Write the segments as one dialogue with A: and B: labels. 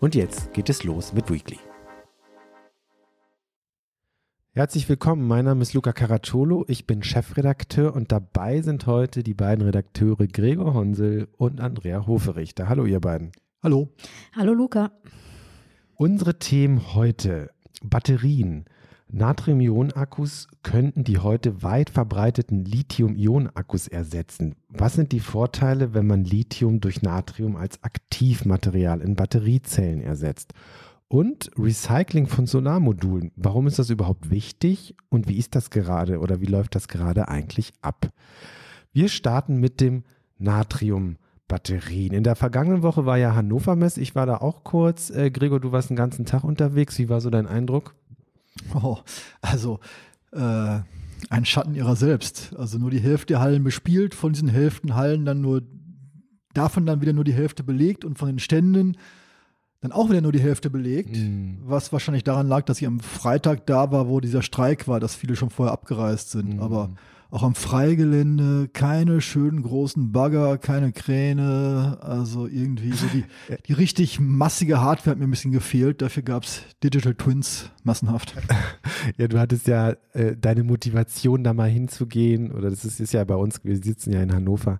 A: Und jetzt geht es los mit Weekly. Herzlich willkommen, mein Name ist Luca Caracciolo, ich bin Chefredakteur und dabei sind heute die beiden Redakteure Gregor Honsel und Andrea Hoferichter. Hallo ihr beiden.
B: Hallo.
C: Hallo Luca.
A: Unsere Themen heute: Batterien. Natrium-Ionen-Akkus könnten die heute weit verbreiteten Lithium-Ionen-Akkus ersetzen. Was sind die Vorteile, wenn man Lithium durch Natrium als Aktivmaterial in Batteriezellen ersetzt? Und Recycling von Solarmodulen. Warum ist das überhaupt wichtig und wie ist das gerade oder wie läuft das gerade eigentlich ab? Wir starten mit dem Natrium. Batterien. In der vergangenen Woche war ja Hannover Mess. Ich war da auch kurz. Äh, Gregor, du warst den ganzen Tag unterwegs. Wie war so dein Eindruck?
B: Oh, also äh, ein Schatten ihrer selbst. Also nur die Hälfte der Hallen bespielt, von diesen Hälften Hallen dann nur, davon dann wieder nur die Hälfte belegt und von den Ständen dann auch wieder nur die Hälfte belegt, mm. was wahrscheinlich daran lag, dass ich am Freitag da war, wo dieser Streik war, dass viele schon vorher abgereist sind. Mm. Aber auch am Freigelände keine schönen großen Bagger, keine Kräne, also irgendwie so die, die richtig massige Hardware hat mir ein bisschen gefehlt. Dafür gab es Digital Twins massenhaft.
A: Ja, du hattest ja äh, deine Motivation, da mal hinzugehen, oder das ist, ist ja bei uns, wir sitzen ja in Hannover,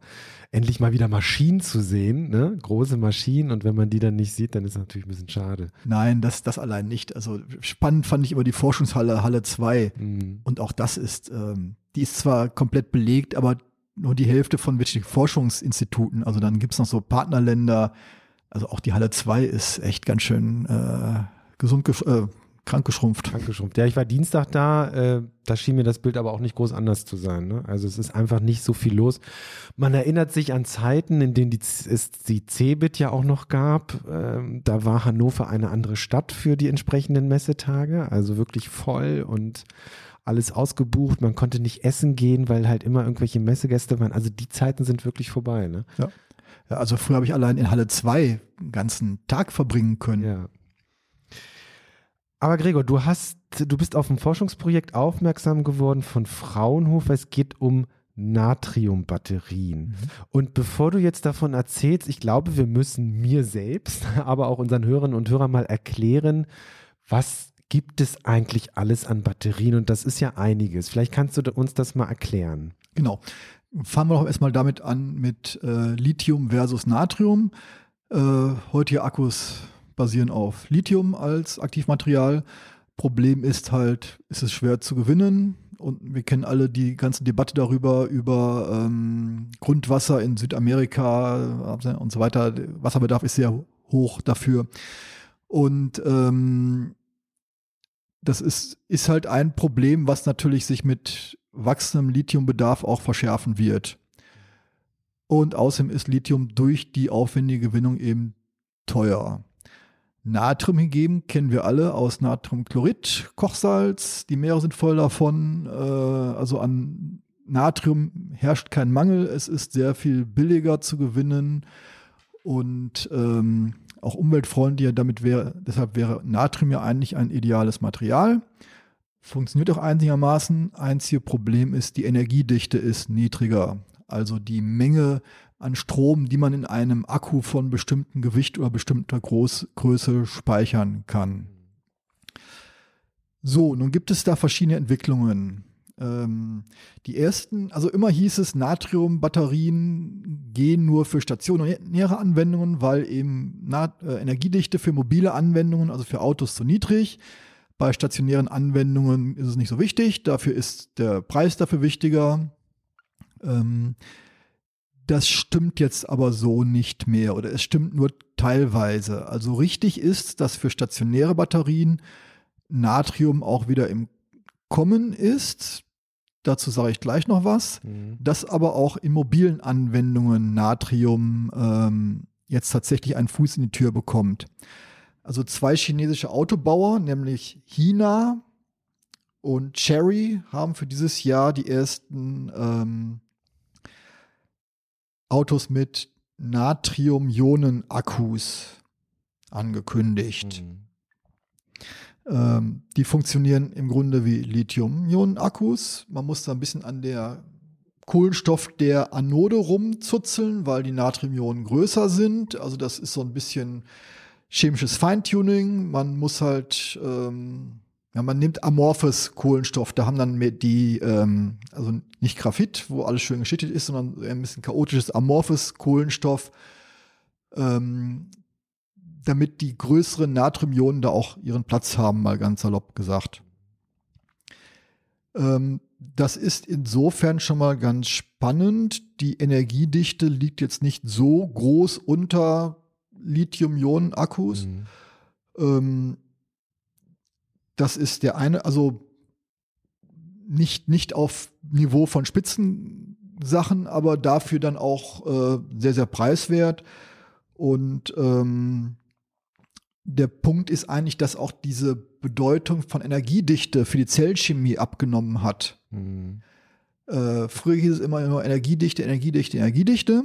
A: endlich mal wieder Maschinen zu sehen, ne? große Maschinen und wenn man die dann nicht sieht, dann ist es natürlich ein bisschen schade.
B: Nein, das, das allein nicht. Also spannend fand ich immer die Forschungshalle, Halle 2 mhm. und auch das ist ähm, die ist zwar komplett belegt, aber nur die Hälfte von wirklichen Forschungsinstituten. Also dann gibt es noch so Partnerländer. Also auch die Halle 2 ist echt ganz schön äh, gesund, äh, krank geschrumpft.
A: Krank geschrumpft. Ja, ich war Dienstag da, äh, da schien mir das Bild aber auch nicht groß anders zu sein. Ne? Also es ist einfach nicht so viel los. Man erinnert sich an Zeiten, in denen die, es die Cebit ja auch noch gab. Ähm, da war Hannover eine andere Stadt für die entsprechenden Messetage, also wirklich voll und alles ausgebucht, man konnte nicht essen gehen, weil halt immer irgendwelche Messegäste waren. Also die Zeiten sind wirklich vorbei. Ne?
B: Ja. ja also früher habe ich allein in Halle 2 einen ganzen Tag verbringen können.
A: Ja. Aber Gregor, du hast, du bist auf ein Forschungsprojekt aufmerksam geworden von Fraunhofer. Es geht um Natriumbatterien. Mhm. Und bevor du jetzt davon erzählst, ich glaube, wir müssen mir selbst, aber auch unseren Hörerinnen und Hörern mal erklären, was gibt es eigentlich alles an Batterien? Und das ist ja einiges. Vielleicht kannst du uns das mal erklären.
B: Genau. Fangen wir doch erstmal damit an mit äh, Lithium versus Natrium. Äh, heutige Akkus basieren auf Lithium als Aktivmaterial. Problem ist halt, ist es schwer zu gewinnen. Und wir kennen alle die ganze Debatte darüber, über ähm, Grundwasser in Südamerika und so weiter. Wasserbedarf ist sehr hoch dafür. Und ähm, das ist, ist halt ein Problem, was natürlich sich mit wachsendem Lithiumbedarf auch verschärfen wird. Und außerdem ist Lithium durch die aufwendige Gewinnung eben teuer. Natrium hingegen kennen wir alle aus Natriumchlorid, Kochsalz. Die Meere sind voll davon. Äh, also an Natrium herrscht kein Mangel. Es ist sehr viel billiger zu gewinnen. Und ähm, auch umweltfreundlicher. Damit wäre, deshalb wäre Natrium ja eigentlich ein ideales Material. Funktioniert auch einigermaßen. Einzige Problem ist, die Energiedichte ist niedriger. Also die Menge an Strom, die man in einem Akku von bestimmtem Gewicht oder bestimmter Groß Größe speichern kann. So, nun gibt es da verschiedene Entwicklungen. Ähm, die ersten, also immer hieß es, Natriumbatterien gehen nur für stationäre Anwendungen, weil eben Na äh, Energiedichte für mobile Anwendungen, also für Autos, zu niedrig. Bei stationären Anwendungen ist es nicht so wichtig, dafür ist der Preis dafür wichtiger. Ähm, das stimmt jetzt aber so nicht mehr oder es stimmt nur teilweise. Also richtig ist, dass für stationäre Batterien Natrium auch wieder im Kommen ist. Dazu sage ich gleich noch was. Mhm. Dass aber auch in mobilen Anwendungen Natrium ähm, jetzt tatsächlich einen Fuß in die Tür bekommt. Also zwei chinesische Autobauer, nämlich Hina und Cherry, haben für dieses Jahr die ersten ähm, Autos mit Natrium-Ionen-Akkus angekündigt. Mhm. Ähm, die funktionieren im Grunde wie Lithium-Ionen-Akkus. Man muss da ein bisschen an der Kohlenstoff der Anode rumzuzeln, weil die Natriumionen größer sind. Also das ist so ein bisschen chemisches Feintuning. Man muss halt, ähm, ja, man nimmt amorphes Kohlenstoff. Da haben dann die, ähm, also nicht Graphit, wo alles schön geschichtet ist, sondern ein bisschen chaotisches amorphes Kohlenstoff. Ähm, damit die größeren Natriumionen da auch ihren Platz haben, mal ganz salopp gesagt. Ähm, das ist insofern schon mal ganz spannend. Die Energiedichte liegt jetzt nicht so groß unter Lithium-Ionen-Akkus. Mhm. Das ist der eine, also nicht, nicht auf Niveau von Spitzensachen, aber dafür dann auch äh, sehr, sehr preiswert. Und ähm, der Punkt ist eigentlich, dass auch diese Bedeutung von Energiedichte für die Zellchemie abgenommen hat. Mhm. Äh, früher hieß es immer, immer Energiedichte, Energiedichte, Energiedichte.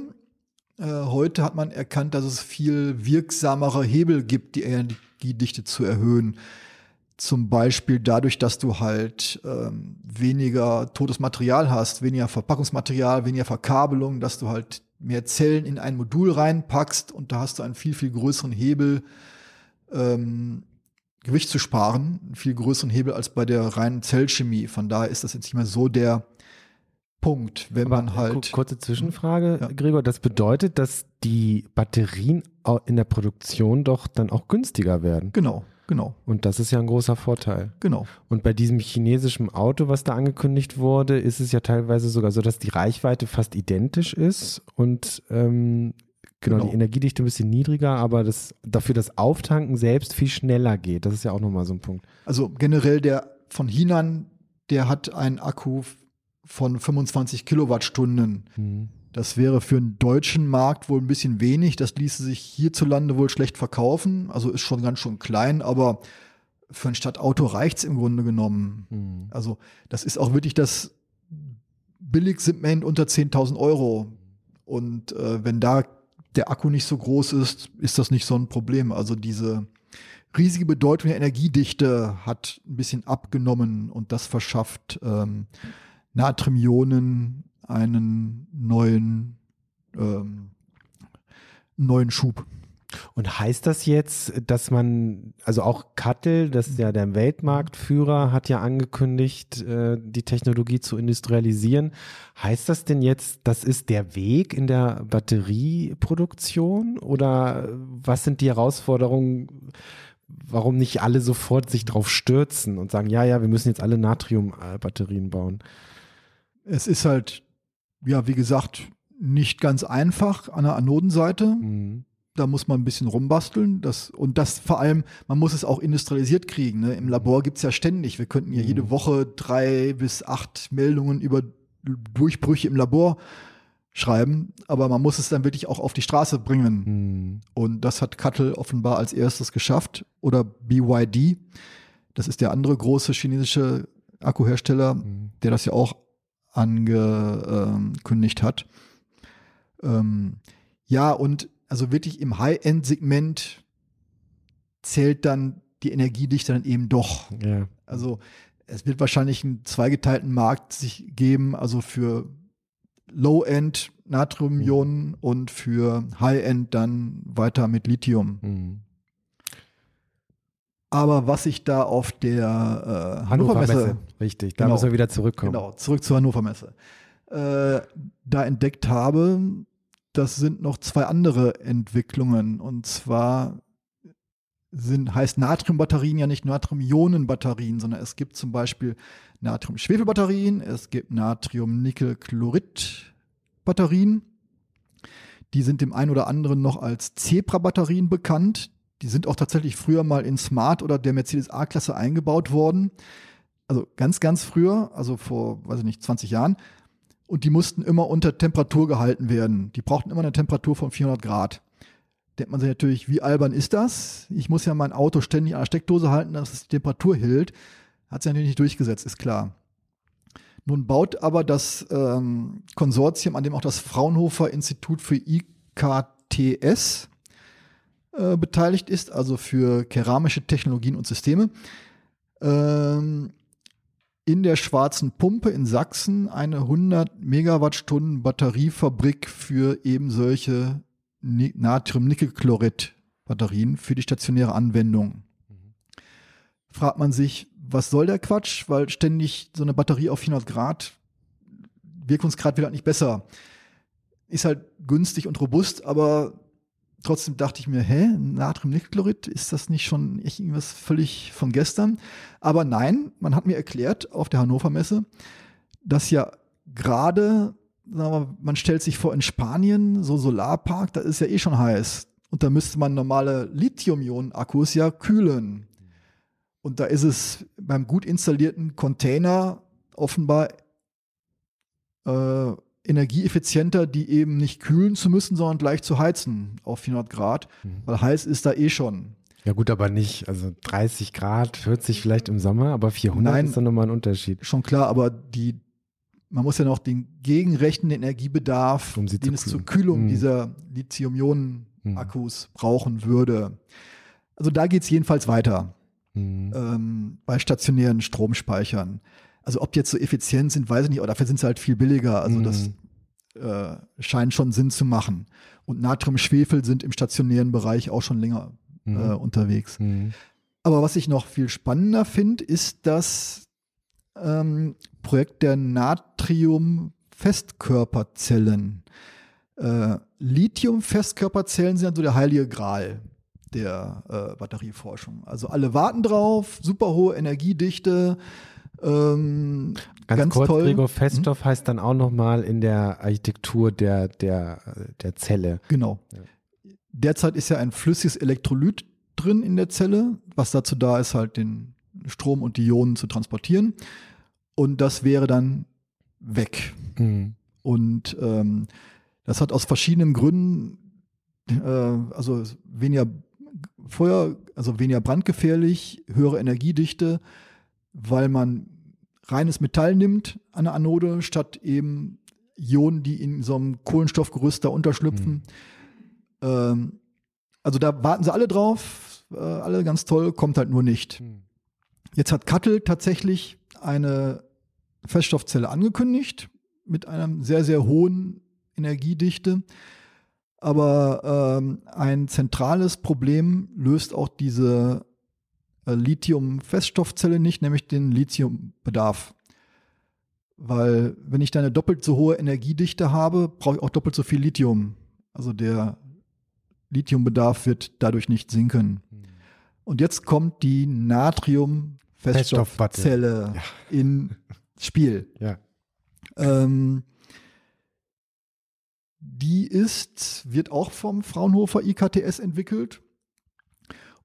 B: Äh, heute hat man erkannt, dass es viel wirksamere Hebel gibt, die Energiedichte zu erhöhen. Zum Beispiel dadurch, dass du halt ähm, weniger totes Material hast, weniger Verpackungsmaterial, weniger Verkabelung, dass du halt mehr Zellen in ein Modul reinpackst und da hast du einen viel, viel größeren Hebel, ähm, Gewicht zu sparen, einen viel größeren Hebel als bei der reinen Zellchemie. Von daher ist das jetzt nicht mehr so der Punkt, wenn Aber man halt.
A: Kurze Zwischenfrage, ja. Gregor, das bedeutet, dass die Batterien in der Produktion doch dann auch günstiger werden.
B: Genau, genau.
A: Und das ist ja ein großer Vorteil.
B: Genau.
A: Und bei diesem chinesischen Auto, was da angekündigt wurde, ist es ja teilweise sogar so, dass die Reichweite fast identisch ist und ähm, Genau, genau, die Energiedichte ein bisschen niedriger, aber das, dafür das Auftanken selbst viel schneller geht. Das ist ja auch nochmal so ein Punkt.
B: Also generell der von Hinan, der hat einen Akku von 25 Kilowattstunden. Mhm. Das wäre für einen deutschen Markt wohl ein bisschen wenig. Das ließe sich hierzulande wohl schlecht verkaufen. Also ist schon ganz schön klein, aber für ein Stadtauto reicht es im Grunde genommen. Mhm. Also das ist auch wirklich das Billigsegment unter 10.000 Euro. Und äh, wenn da der Akku nicht so groß ist, ist das nicht so ein Problem. Also diese riesige Bedeutung der Energiedichte hat ein bisschen abgenommen und das verschafft ähm, Natriumionen einen neuen, ähm, neuen Schub.
A: Und heißt das jetzt, dass man, also auch Kattel, das ist ja der Weltmarktführer, hat ja angekündigt, äh, die Technologie zu industrialisieren. Heißt das denn jetzt, das ist der Weg in der Batterieproduktion? Oder was sind die Herausforderungen? Warum nicht alle sofort sich drauf stürzen und sagen, ja, ja, wir müssen jetzt alle Natriumbatterien bauen?
B: Es ist halt, ja, wie gesagt, nicht ganz einfach an der Anodenseite. Mhm da muss man ein bisschen rumbasteln. Das, und das vor allem, man muss es auch industrialisiert kriegen. Ne? Im Labor gibt es ja ständig. Wir könnten ja jede mhm. Woche drei bis acht Meldungen über Durchbrüche im Labor schreiben, aber man muss es dann wirklich auch auf die Straße bringen. Mhm. Und das hat Cuttle offenbar als erstes geschafft. Oder BYD. Das ist der andere große chinesische Akkuhersteller, mhm. der das ja auch angekündigt hat. Ähm, ja, und also wirklich im High-End-Segment zählt dann die Energiedichte dann eben doch. Ja. Also es wird wahrscheinlich einen zweigeteilten Markt sich geben, also für Low-End Natriumionen mhm. und für High-End dann weiter mit Lithium. Mhm. Aber was ich da auf der äh, Hannover, Messe, Messe,
A: richtig, da genau, muss er wieder zurückkommen. Genau,
B: zurück zur Hannover Messe, äh, da entdeckt habe, das sind noch zwei andere Entwicklungen. Und zwar sind, heißt Natriumbatterien ja nicht Natrium-Ionen-Batterien, sondern es gibt zum Beispiel Natrium-Schwefel-Batterien, es gibt Natrium-Nickel-Chlorid-Batterien. Die sind dem einen oder anderen noch als Zebra-Batterien bekannt. Die sind auch tatsächlich früher mal in Smart oder der Mercedes A-Klasse eingebaut worden. Also ganz, ganz früher, also vor, weiß ich nicht, 20 Jahren und die mussten immer unter Temperatur gehalten werden. Die brauchten immer eine Temperatur von 400 Grad. denkt man sich natürlich, wie albern ist das? Ich muss ja mein Auto ständig an der Steckdose halten, dass es die Temperatur hält. Hat sich natürlich nicht durchgesetzt, ist klar. Nun baut aber das ähm, Konsortium, an dem auch das Fraunhofer Institut für IKTS äh, beteiligt ist, also für keramische Technologien und Systeme, ähm, in der Schwarzen Pumpe in Sachsen eine 100 Megawattstunden Batteriefabrik für eben solche Natrium-Nickel-Chlorid-Batterien für die stationäre Anwendung. Fragt man sich, was soll der Quatsch? Weil ständig so eine Batterie auf 400 Grad, Wirkungsgrad wird halt nicht besser. Ist halt günstig und robust, aber trotzdem dachte ich mir, hä, Natriumnickelchlorid, ist das nicht schon irgendwas völlig von gestern? Aber nein, man hat mir erklärt auf der Hannover Messe, dass ja gerade, man stellt sich vor in Spanien, so Solarpark, da ist ja eh schon heiß. Und da müsste man normale Lithium-Ionen-Akkus ja kühlen. Und da ist es beim gut installierten Container offenbar äh, energieeffizienter, die eben nicht kühlen zu müssen, sondern gleich zu heizen auf 400 Grad, mhm. weil heiß ist da eh schon.
A: Ja gut, aber nicht, also 30 Grad, 40 vielleicht im Sommer, aber 400 Nein, ist dann nochmal ein Unterschied.
B: Schon klar, aber die, man muss ja noch den gegenrechten Energiebedarf, um den es zur Kühlung mhm. dieser Lithium-Ionen-Akkus mhm. brauchen würde. Also da geht es jedenfalls weiter mhm. ähm, bei stationären Stromspeichern. Also ob die jetzt so effizient sind, weiß ich nicht, aber dafür sind sie halt viel billiger. Also mhm. das äh, scheint schon Sinn zu machen. Und Natrium-Schwefel sind im stationären Bereich auch schon länger mhm. äh, unterwegs. Mhm. Aber was ich noch viel spannender finde, ist das ähm, Projekt der Natrium-Festkörperzellen. Äh, Lithium-Festkörperzellen sind so der heilige Gral der äh, Batterieforschung. Also alle warten drauf, super hohe Energiedichte. Ähm,
A: ganz, ganz kurz, toll. Gregor Feststoff hm? heißt dann auch nochmal in der Architektur der, der, der Zelle.
B: Genau. Ja. Derzeit ist ja ein flüssiges Elektrolyt drin in der Zelle, was dazu da ist, halt den Strom und die Ionen zu transportieren. Und das wäre dann weg. Mhm. Und ähm, das hat aus verschiedenen Gründen, äh, also weniger Feuer, also weniger brandgefährlich, höhere Energiedichte, weil man reines Metall nimmt an der Anode, statt eben Ionen, die in so einem Kohlenstoffgerüst da unterschlüpfen. Mhm. Ähm, also da warten sie alle drauf, äh, alle ganz toll, kommt halt nur nicht. Mhm. Jetzt hat Kattel tatsächlich eine Feststoffzelle angekündigt mit einer sehr, sehr hohen Energiedichte. Aber ähm, ein zentrales Problem löst auch diese Lithium-Feststoffzelle nicht, nämlich den Lithiumbedarf. Weil wenn ich da eine doppelt so hohe Energiedichte habe, brauche ich auch doppelt so viel Lithium. Also der Lithiumbedarf wird dadurch nicht sinken. Hm. Und jetzt kommt die Natrium-Feststoffzelle ja. ins Spiel.
A: Ja.
B: Ähm, die ist, wird auch vom Fraunhofer IKTS entwickelt.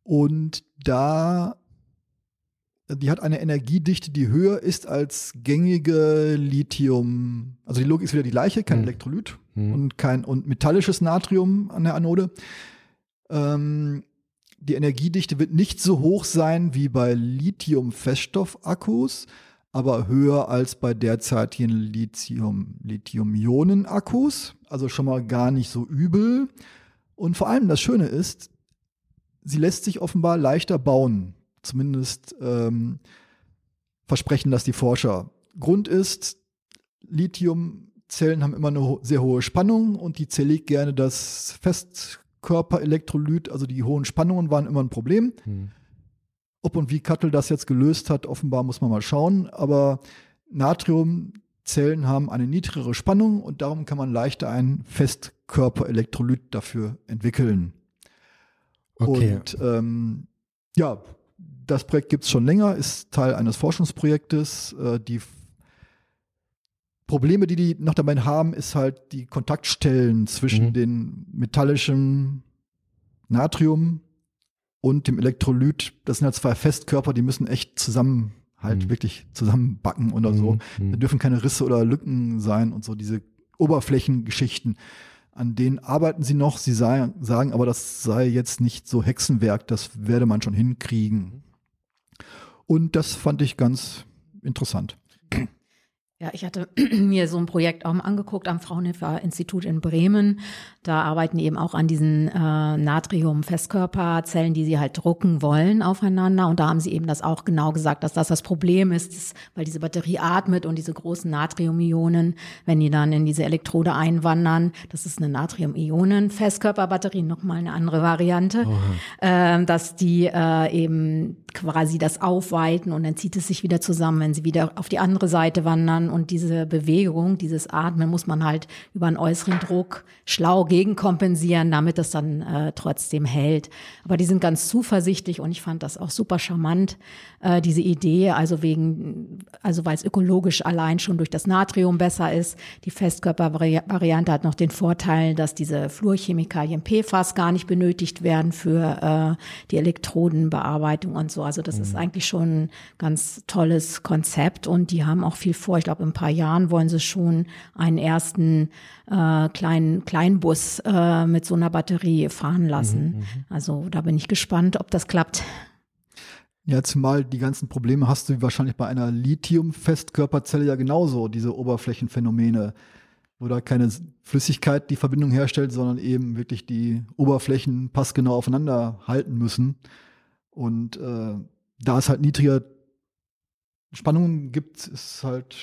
B: Und da, die hat eine Energiedichte, die höher ist als gängige Lithium. Also die Logik ist wieder die gleiche, kein hm. Elektrolyt hm. und kein und metallisches Natrium an der Anode. Ähm, die Energiedichte wird nicht so hoch sein wie bei Lithium-Feststoffakkus, aber höher als bei derzeitigen Lithium, Lithium-Ionen-Akkus. Also schon mal gar nicht so übel. Und vor allem das Schöne ist, sie lässt sich offenbar leichter bauen. Zumindest ähm, versprechen das die Forscher. Grund ist, Lithiumzellen haben immer eine sehr hohe Spannung und die zerlegt gerne das Festkörperelektrolyt, also die hohen Spannungen waren immer ein Problem. Hm. Ob und wie Kattel das jetzt gelöst hat, offenbar muss man mal schauen. Aber Natriumzellen haben eine niedrigere Spannung und darum kann man leichter ein Festkörperelektrolyt dafür entwickeln. Okay. Und ähm, ja, das Projekt gibt es schon länger, ist Teil eines Forschungsprojektes. Äh, die Probleme, die die noch dabei haben, ist halt die Kontaktstellen zwischen mhm. den metallischen Natrium und dem Elektrolyt, das sind ja zwei Festkörper, die müssen echt zusammen halt mhm. wirklich zusammenbacken oder so. Mhm. Da dürfen keine Risse oder Lücken sein und so diese Oberflächengeschichten. An denen arbeiten sie noch. Sie sagen, sagen aber, das sei jetzt nicht so Hexenwerk, das werde man schon hinkriegen. Und das fand ich ganz interessant.
C: Ja, ich hatte mir so ein Projekt auch mal angeguckt am Fraunhofer Institut in Bremen. Da arbeiten die eben auch an diesen äh, Natrium-Festkörperzellen, die sie halt drucken wollen aufeinander. Und da haben sie eben das auch genau gesagt, dass das das Problem ist, dass, weil diese Batterie atmet und diese großen Natrium-Ionen, wenn die dann in diese Elektrode einwandern, das ist eine Natrium-Ionen-Festkörperbatterie, nochmal eine andere Variante, äh, dass die äh, eben quasi das aufweiten und dann zieht es sich wieder zusammen, wenn sie wieder auf die andere Seite wandern und diese Bewegung, dieses Atmen muss man halt über einen äußeren Druck schlau gegenkompensieren, damit es dann äh, trotzdem hält. Aber die sind ganz zuversichtlich und ich fand das auch super charmant, äh, diese Idee, also wegen, also weil es ökologisch allein schon durch das Natrium besser ist. Die Festkörpervariante hat noch den Vorteil, dass diese Fluorchemikalien PFAS gar nicht benötigt werden für äh, die Elektrodenbearbeitung und so. Also das mhm. ist eigentlich schon ein ganz tolles Konzept und die haben auch viel vor. Ich glaube, in ein paar Jahren wollen sie schon einen ersten äh, kleinen Kleinbus äh, mit so einer Batterie fahren lassen. Mhm, mhm, also da bin ich gespannt, ob das klappt.
B: Ja, zumal die ganzen Probleme hast du wahrscheinlich bei einer Lithium-Festkörperzelle ja genauso, diese Oberflächenphänomene, wo da keine Flüssigkeit die Verbindung herstellt, sondern eben wirklich die Oberflächen passgenau aufeinander halten müssen. Und äh, da es halt niedriger Spannungen gibt, ist halt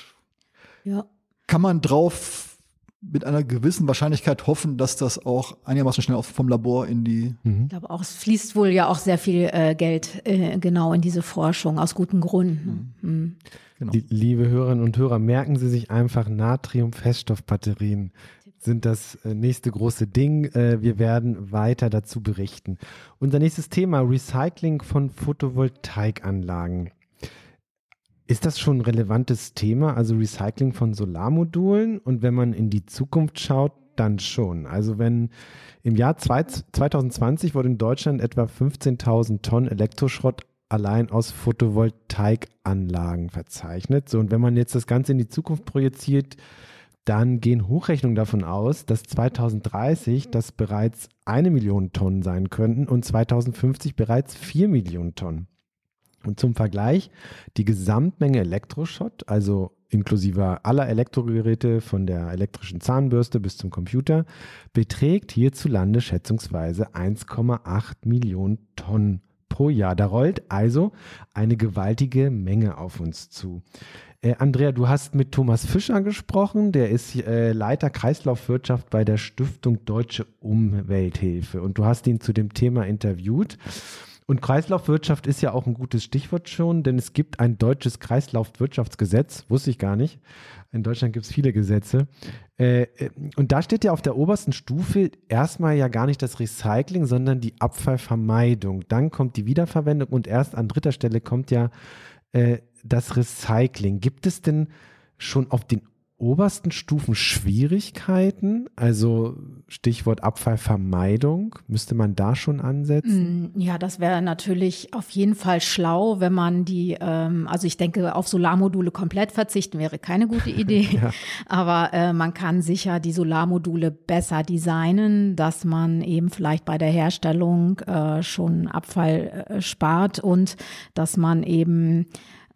B: ja. Kann man drauf mit einer gewissen Wahrscheinlichkeit hoffen, dass das auch einigermaßen schnell vom Labor in die.
C: Mhm. Ich glaube auch, es fließt wohl ja auch sehr viel äh, Geld äh, genau in diese Forschung aus guten Gründen. Mhm. Mhm.
A: Genau. Die, liebe Hörerinnen und Hörer, merken Sie sich einfach Natrium-Feststoffbatterien sind das äh, nächste große Ding. Äh, wir werden weiter dazu berichten. Unser nächstes Thema Recycling von Photovoltaikanlagen. Ist das schon ein relevantes Thema, also Recycling von Solarmodulen? Und wenn man in die Zukunft schaut, dann schon. Also wenn im Jahr 2020 wurde in Deutschland etwa 15.000 Tonnen Elektroschrott allein aus Photovoltaikanlagen verzeichnet. So, und wenn man jetzt das Ganze in die Zukunft projiziert, dann gehen Hochrechnungen davon aus, dass 2030 das bereits eine Million Tonnen sein könnten und 2050 bereits vier Millionen Tonnen. Und zum Vergleich, die Gesamtmenge Elektroschrott, also inklusive aller Elektrogeräte von der elektrischen Zahnbürste bis zum Computer, beträgt hierzulande schätzungsweise 1,8 Millionen Tonnen pro Jahr. Da rollt also eine gewaltige Menge auf uns zu. Äh, Andrea, du hast mit Thomas Fischer gesprochen, der ist äh, Leiter Kreislaufwirtschaft bei der Stiftung Deutsche Umwelthilfe und du hast ihn zu dem Thema interviewt. Und Kreislaufwirtschaft ist ja auch ein gutes Stichwort schon, denn es gibt ein deutsches Kreislaufwirtschaftsgesetz, wusste ich gar nicht. In Deutschland gibt es viele Gesetze. Äh, äh, und da steht ja auf der obersten Stufe erstmal ja gar nicht das Recycling, sondern die Abfallvermeidung. Dann kommt die Wiederverwendung und erst an dritter Stelle kommt ja äh, das Recycling. Gibt es denn schon auf den obersten Stufen Schwierigkeiten? Also Stichwort Abfallvermeidung. Müsste man da schon ansetzen?
C: Mm, ja, das wäre natürlich auf jeden Fall schlau, wenn man die, ähm, also ich denke, auf Solarmodule komplett verzichten wäre keine gute Idee. ja. Aber äh, man kann sicher die Solarmodule besser designen, dass man eben vielleicht bei der Herstellung äh, schon Abfall äh, spart und dass man eben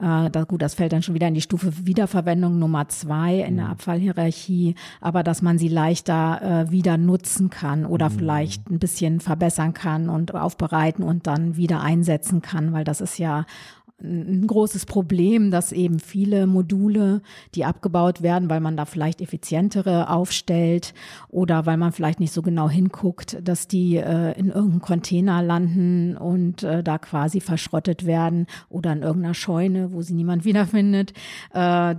C: äh, da, gut, das fällt dann schon wieder in die Stufe Wiederverwendung Nummer zwei in der mhm. Abfallhierarchie, aber dass man sie leichter äh, wieder nutzen kann oder mhm. vielleicht ein bisschen verbessern kann und aufbereiten und dann wieder einsetzen kann, weil das ist ja ein großes Problem, dass eben viele Module, die abgebaut werden, weil man da vielleicht effizientere aufstellt oder weil man vielleicht nicht so genau hinguckt, dass die äh, in irgendeinem Container landen und äh, da quasi verschrottet werden oder in irgendeiner Scheune, wo sie niemand wiederfindet, äh,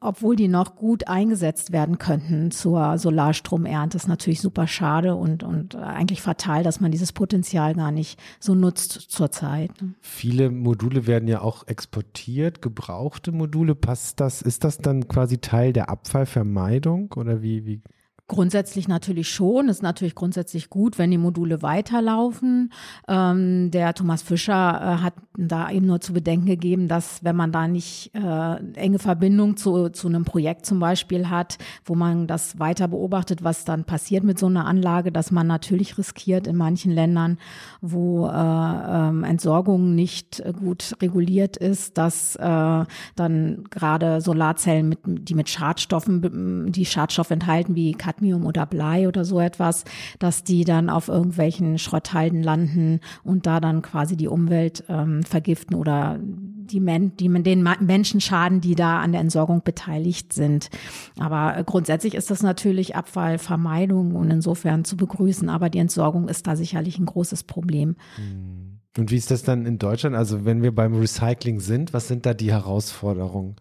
C: obwohl die noch gut eingesetzt werden könnten zur Solarstromernte. ist natürlich super schade und, und eigentlich fatal, dass man dieses Potenzial gar nicht so nutzt zurzeit.
A: Viele Module werden ja auch auch exportiert, gebrauchte Module. Passt das, ist das dann quasi Teil der Abfallvermeidung oder wie, wie
C: Grundsätzlich natürlich schon. Ist natürlich grundsätzlich gut, wenn die Module weiterlaufen. Ähm, der Thomas Fischer äh, hat da eben nur zu bedenken gegeben, dass wenn man da nicht äh, enge Verbindung zu, zu einem Projekt zum Beispiel hat, wo man das weiter beobachtet, was dann passiert mit so einer Anlage, dass man natürlich riskiert in manchen Ländern, wo äh, ähm, Entsorgung nicht gut reguliert ist, dass äh, dann gerade Solarzellen, mit, die mit Schadstoffen, die Schadstoffe enthalten, wie Cadmium oder Blei oder so etwas, dass die dann auf irgendwelchen Schrotthalden landen und da dann quasi die Umwelt ähm, vergiften oder die, Men die den Menschen schaden, die da an der Entsorgung beteiligt sind. Aber grundsätzlich ist das natürlich Abfallvermeidung und insofern zu begrüßen. Aber die Entsorgung ist da sicherlich ein großes Problem.
A: Und wie ist das dann in Deutschland? Also wenn wir beim Recycling sind, was sind da die Herausforderungen?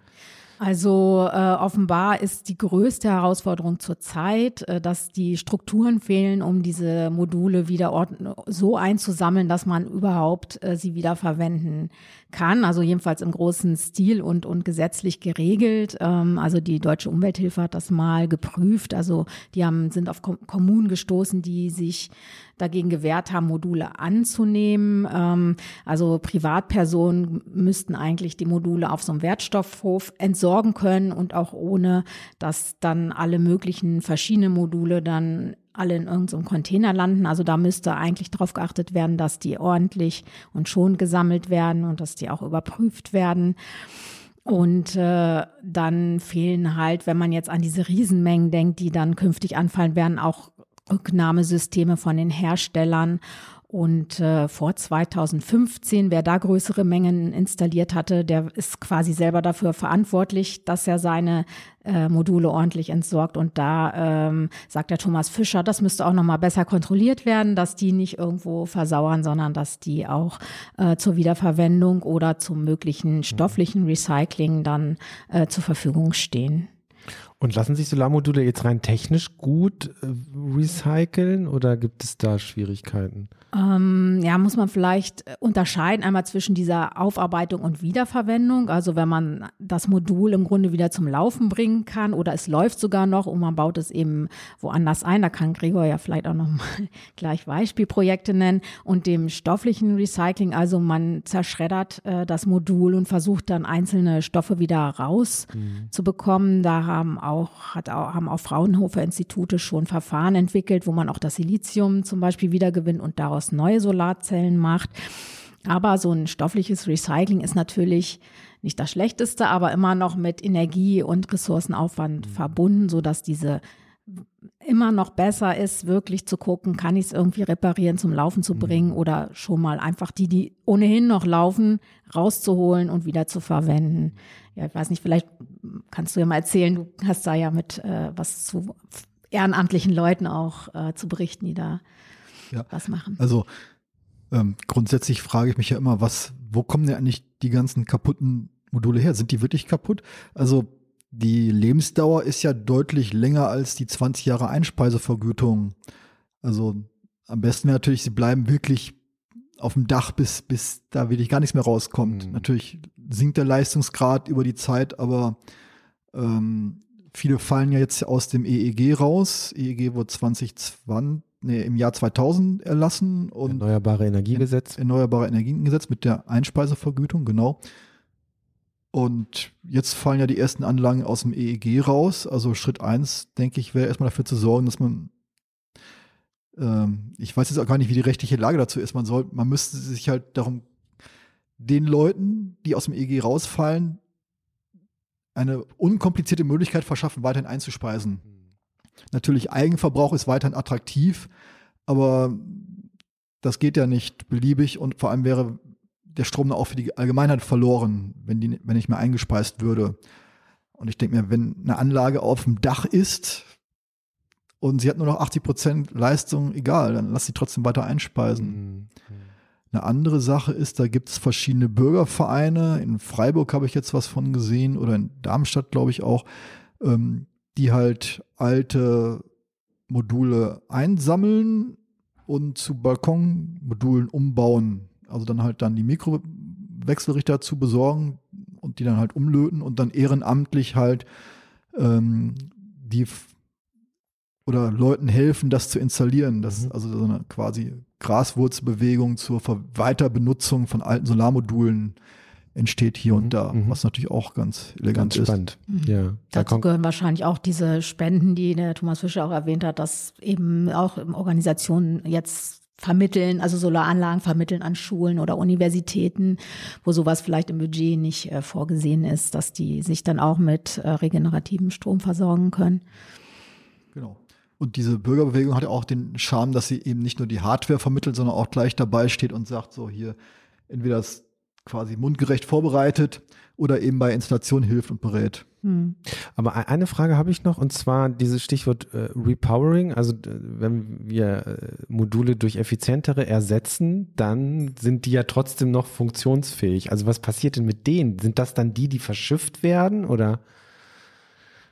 C: Also äh, offenbar ist die größte Herausforderung zurzeit, äh, dass die Strukturen fehlen, um diese Module wieder so einzusammeln, dass man überhaupt äh, sie wieder verwenden kann. Also jedenfalls im großen Stil und, und gesetzlich geregelt. Ähm, also die Deutsche Umwelthilfe hat das mal geprüft. Also die haben, sind auf Kommunen gestoßen, die sich dagegen gewehrt haben, Module anzunehmen. Ähm, also Privatpersonen müssten eigentlich die Module auf so einem Wertstoffhof entsorgen können und auch ohne, dass dann alle möglichen verschiedenen Module dann alle in irgendeinem Container landen. Also da müsste eigentlich darauf geachtet werden, dass die ordentlich und schon gesammelt werden und dass die auch überprüft werden. Und äh, dann fehlen halt, wenn man jetzt an diese Riesenmengen denkt, die dann künftig anfallen werden, auch Rücknahmesysteme von den Herstellern. Und äh, vor 2015, wer da größere Mengen installiert hatte, der ist quasi selber dafür verantwortlich, dass er seine äh, Module ordentlich entsorgt. Und da ähm, sagt der Thomas Fischer, das müsste auch nochmal besser kontrolliert werden, dass die nicht irgendwo versauern, sondern dass die auch äh, zur Wiederverwendung oder zum möglichen stofflichen Recycling dann äh, zur Verfügung stehen.
A: Und lassen sich Solarmodule jetzt rein technisch gut äh, recyceln oder gibt es da Schwierigkeiten?
C: Ähm, ja, muss man vielleicht unterscheiden einmal zwischen dieser Aufarbeitung und Wiederverwendung. Also wenn man das Modul im Grunde wieder zum Laufen bringen kann oder es läuft sogar noch und man baut es eben woanders ein. Da kann Gregor ja vielleicht auch noch mal gleich Beispielprojekte nennen. Und dem stofflichen Recycling, also man zerschreddert äh, das Modul und versucht dann einzelne Stoffe wieder rauszubekommen. Mhm. Da haben auch, hat auch, haben auch Fraunhofer Institute schon Verfahren entwickelt, wo man auch das Silizium zum Beispiel wiedergewinnt und daraus daraus neue Solarzellen macht. Aber so ein stoffliches Recycling ist natürlich nicht das Schlechteste, aber immer noch mit Energie und Ressourcenaufwand mhm. verbunden, sodass diese immer noch besser ist, wirklich zu gucken, kann ich es irgendwie reparieren, zum Laufen zu bringen mhm. oder schon mal einfach die, die ohnehin noch laufen, rauszuholen und wieder zu verwenden. Ja, ich weiß nicht, vielleicht kannst du ja mal erzählen, du hast da ja mit äh, was zu ehrenamtlichen Leuten auch äh, zu berichten, die da ja. was machen.
B: Also ähm, grundsätzlich frage ich mich ja immer, was, wo kommen denn eigentlich die ganzen kaputten Module her? Sind die wirklich kaputt? Also die Lebensdauer ist ja deutlich länger als die 20 Jahre Einspeisevergütung. Also am besten wäre natürlich, sie bleiben wirklich auf dem Dach, bis, bis da wirklich gar nichts mehr rauskommt. Mhm. Natürlich sinkt der Leistungsgrad über die Zeit, aber ähm, viele fallen ja jetzt aus dem EEG raus. EEG wurde 2020, nee, im Jahr 2000 erlassen. Und
A: Erneuerbare Energiegesetz.
B: Erneuerbare Energiengesetz mit der Einspeisevergütung, genau. Und jetzt fallen ja die ersten Anlagen aus dem EEG raus. Also Schritt eins, denke ich, wäre erstmal dafür zu sorgen, dass man, ähm, ich weiß jetzt auch gar nicht, wie die rechtliche Lage dazu ist. Man soll, man müsste sich halt darum, den Leuten, die aus dem EEG rausfallen, eine unkomplizierte Möglichkeit verschaffen, weiterhin einzuspeisen. Natürlich, Eigenverbrauch ist weiterhin attraktiv, aber das geht ja nicht beliebig und vor allem wäre der Strom auch für die Allgemeinheit verloren, wenn, die, wenn nicht mehr eingespeist würde. Und ich denke mir, wenn eine Anlage auf dem Dach ist und sie hat nur noch 80 Prozent Leistung, egal, dann lass sie trotzdem weiter einspeisen. Mhm. Eine andere Sache ist, da gibt es verschiedene Bürgervereine. In Freiburg habe ich jetzt was von gesehen oder in Darmstadt, glaube ich auch. Ähm, die halt alte Module einsammeln und zu Balkonmodulen umbauen. Also dann halt dann die Mikrowechselrichter zu besorgen und die dann halt umlöten und dann ehrenamtlich halt ähm, die oder Leuten helfen, das zu installieren. Das mhm. also so eine quasi Graswurzelbewegung zur Weiterbenutzung von alten Solarmodulen entsteht hier mhm. und da, mhm. was natürlich auch ganz elegant ganz
A: spannend.
B: ist.
C: Mhm. Ja. Dazu gehören wahrscheinlich auch diese Spenden, die der Thomas Fischer auch erwähnt hat, dass eben auch Organisationen jetzt vermitteln, also Solaranlagen vermitteln an Schulen oder Universitäten, wo sowas vielleicht im Budget nicht äh, vorgesehen ist, dass die sich dann auch mit äh, regenerativem Strom versorgen können.
B: Genau. Und diese Bürgerbewegung hat ja auch den Charme, dass sie eben nicht nur die Hardware vermittelt, sondern auch gleich dabei steht und sagt, so hier, entweder das quasi mundgerecht vorbereitet oder eben bei Installation hilft und berät. Hm.
A: Aber e-, eine Frage habe ich noch und zwar dieses Stichwort äh, Repowering. Also wenn wir äh, Module durch effizientere ersetzen, dann sind die ja trotzdem noch funktionsfähig. Also was passiert denn mit denen? Sind das dann die, die verschifft werden oder?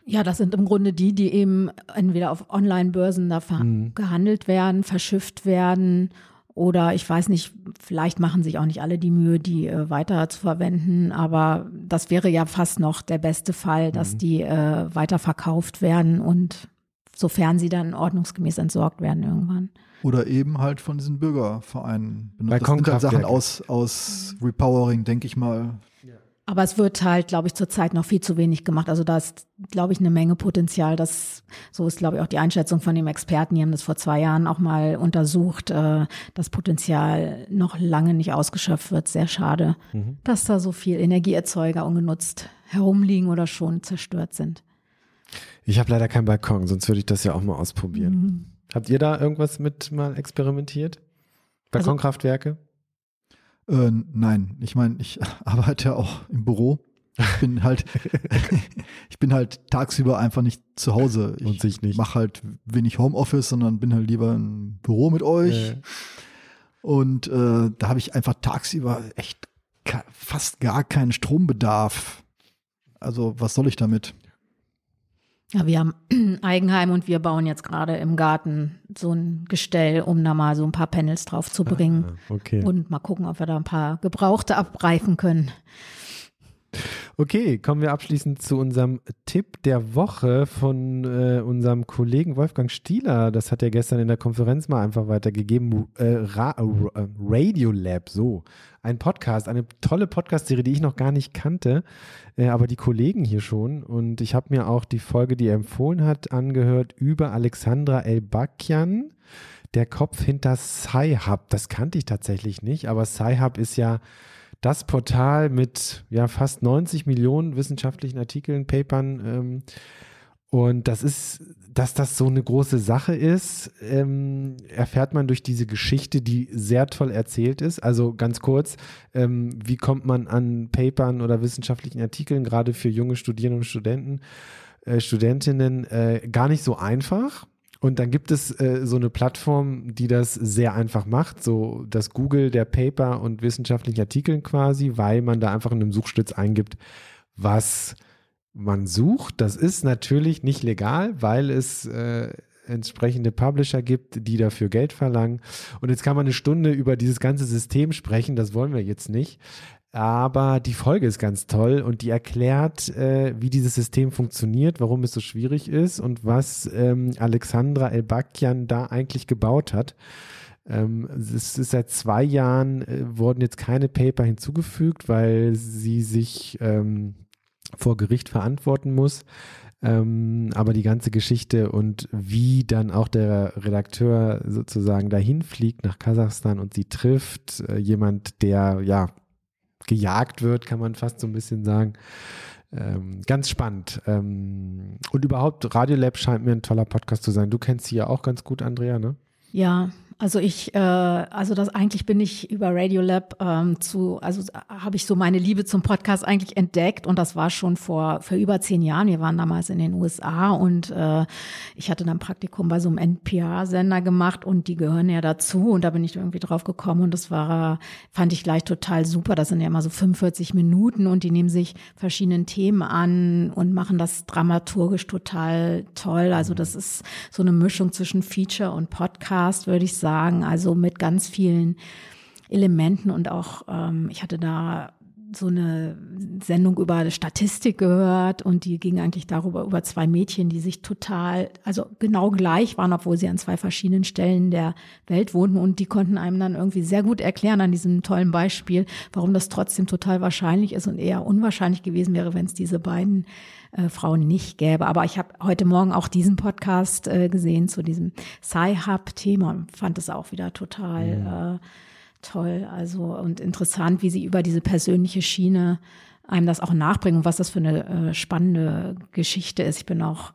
C: Ja, das sind im Grunde die, die eben entweder auf Online-Börsen da hm. gehandelt werden, verschifft werden oder ich weiß nicht, vielleicht machen sich auch nicht alle die Mühe, die äh, weiter zu verwenden, aber das wäre ja fast noch der beste Fall, dass mhm. die äh, weiter verkauft werden und sofern sie dann ordnungsgemäß entsorgt werden irgendwann.
B: Oder eben halt von diesen Bürgervereinen. Bei das sind halt Sachen aus, aus Repowering, denke ich mal.
C: Aber es wird halt, glaube ich, zurzeit noch viel zu wenig gemacht. Also da ist, glaube ich, eine Menge Potenzial. Das, so ist, glaube ich, auch die Einschätzung von dem Experten. Die haben das vor zwei Jahren auch mal untersucht. Äh, das Potenzial noch lange nicht ausgeschöpft wird. Sehr schade, mhm. dass da so viel Energieerzeuger ungenutzt herumliegen oder schon zerstört sind.
A: Ich habe leider keinen Balkon, sonst würde ich das ja auch mal ausprobieren. Mhm. Habt ihr da irgendwas mit mal experimentiert? Also Balkonkraftwerke? Also,
B: äh, nein, ich meine, ich arbeite ja auch im Büro. Ich bin halt, ich bin halt tagsüber einfach nicht zu Hause. Ich
A: Und sich nicht.
B: mache halt wenig Homeoffice, sondern bin halt lieber im Büro mit euch. Äh. Und äh, da habe ich einfach tagsüber echt fast gar keinen Strombedarf. Also was soll ich damit?
C: Ja, wir haben Eigenheim und wir bauen jetzt gerade im Garten so ein Gestell, um da mal so ein paar Panels drauf zu bringen.
A: Ah, okay.
C: Und mal gucken, ob wir da ein paar Gebrauchte abreifen können.
A: Okay, kommen wir abschließend zu unserem Tipp der Woche von äh, unserem Kollegen Wolfgang Stieler. Das hat er gestern in der Konferenz mal einfach weitergegeben. Äh, Ra äh, Radio Lab, so. Ein Podcast, eine tolle Podcast-Serie, die ich noch gar nicht kannte, äh, aber die Kollegen hier schon. Und ich habe mir auch die Folge, die er empfohlen hat, angehört über Alexandra Elbakian, der Kopf hinter Sci-Hub. Das kannte ich tatsächlich nicht, aber Sci-Hub ist ja das Portal mit ja fast 90 Millionen wissenschaftlichen Artikeln, Papern. Ähm, und das ist, dass das so eine große Sache ist, ähm, erfährt man durch diese Geschichte, die sehr toll erzählt ist. Also ganz kurz, ähm, wie kommt man an Papern oder wissenschaftlichen Artikeln, gerade für junge Studierende und Studenten, äh, Studentinnen, äh, gar nicht so einfach. Und dann gibt es äh, so eine Plattform, die das sehr einfach macht, so das Google der Paper und wissenschaftlichen Artikeln quasi, weil man da einfach in einem Suchschlitz eingibt, was man sucht. Das ist natürlich nicht legal, weil es äh, entsprechende Publisher gibt, die dafür Geld verlangen. Und jetzt kann man eine Stunde über dieses ganze System sprechen, das wollen wir jetzt nicht. Aber die Folge ist ganz toll und die erklärt, äh, wie dieses System funktioniert, warum es so schwierig ist und was ähm, Alexandra Elbakian da eigentlich gebaut hat. Ähm, es ist seit zwei Jahren äh, wurden jetzt keine Paper hinzugefügt, weil sie sich ähm, vor Gericht verantworten muss. Ähm, aber die ganze Geschichte und wie dann auch der Redakteur sozusagen dahin fliegt nach Kasachstan und sie trifft, äh, jemand, der ja gejagt wird, kann man fast so ein bisschen sagen. Ähm, ganz spannend. Ähm, und überhaupt, Radiolab scheint mir ein toller Podcast zu sein. Du kennst sie ja auch ganz gut, Andrea, ne?
C: Ja, also ich, äh, also das eigentlich bin ich über Radiolab ähm, zu, also habe ich so meine Liebe zum Podcast eigentlich entdeckt und das war schon vor für über zehn Jahren. Wir waren damals in den USA und äh, ich hatte dann Praktikum bei so einem NPR-Sender gemacht und die gehören ja dazu und da bin ich irgendwie drauf gekommen und das war, fand ich gleich total super. Das sind ja immer so 45 Minuten und die nehmen sich verschiedenen Themen an und machen das dramaturgisch total toll. Also das ist so eine Mischung zwischen Feature und Podcast, würde ich sagen sagen, also mit ganz vielen Elementen und auch, ähm, ich hatte da so eine Sendung über Statistik gehört und die ging eigentlich darüber, über zwei Mädchen, die sich total, also genau gleich waren, obwohl sie an zwei verschiedenen Stellen der Welt wohnten und die konnten einem dann irgendwie sehr gut erklären an diesem tollen Beispiel, warum das trotzdem total wahrscheinlich ist und eher unwahrscheinlich gewesen wäre, wenn es diese beiden äh, Frauen nicht gäbe. Aber ich habe heute Morgen auch diesen Podcast äh, gesehen zu diesem Sci-Hub-Thema und fand es auch wieder total mhm. äh, toll. Also und interessant, wie sie über diese persönliche Schiene einem das auch nachbringen und was das für eine äh, spannende Geschichte ist. Ich bin auch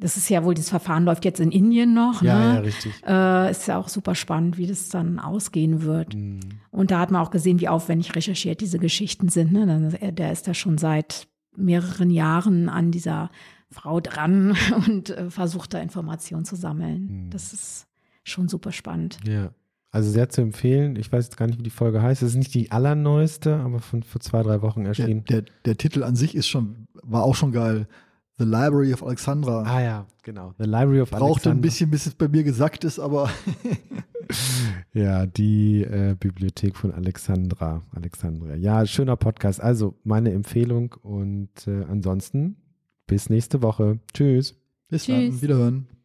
C: das ist ja wohl, das Verfahren läuft jetzt in Indien noch.
A: Ja,
C: ne?
A: ja, richtig.
C: Äh, ist ja auch super spannend, wie das dann ausgehen wird. Mhm. Und da hat man auch gesehen, wie aufwendig recherchiert diese Geschichten sind. Ne? Der ist da schon seit mehreren Jahren an dieser Frau dran und äh, versucht da Informationen zu sammeln. Mhm. Das ist schon super spannend.
A: Ja. Also sehr zu empfehlen. Ich weiß jetzt gar nicht, wie die Folge heißt. Es ist nicht die allerneueste, aber von vor zwei, drei Wochen erschienen.
B: Der, der, der, Titel an sich ist schon, war auch schon geil. The Library of Alexandra.
A: Ah ja, genau. The Library of
B: Brauchte Alexandra. Brauchte ein bisschen, bis es bei mir gesagt ist, aber.
A: ja, die äh, Bibliothek von Alexandra. Alexandria. Ja, schöner Podcast. Also meine Empfehlung und äh, ansonsten bis nächste Woche. Tschüss.
B: Bis Tschüss. dann. Wiederhören.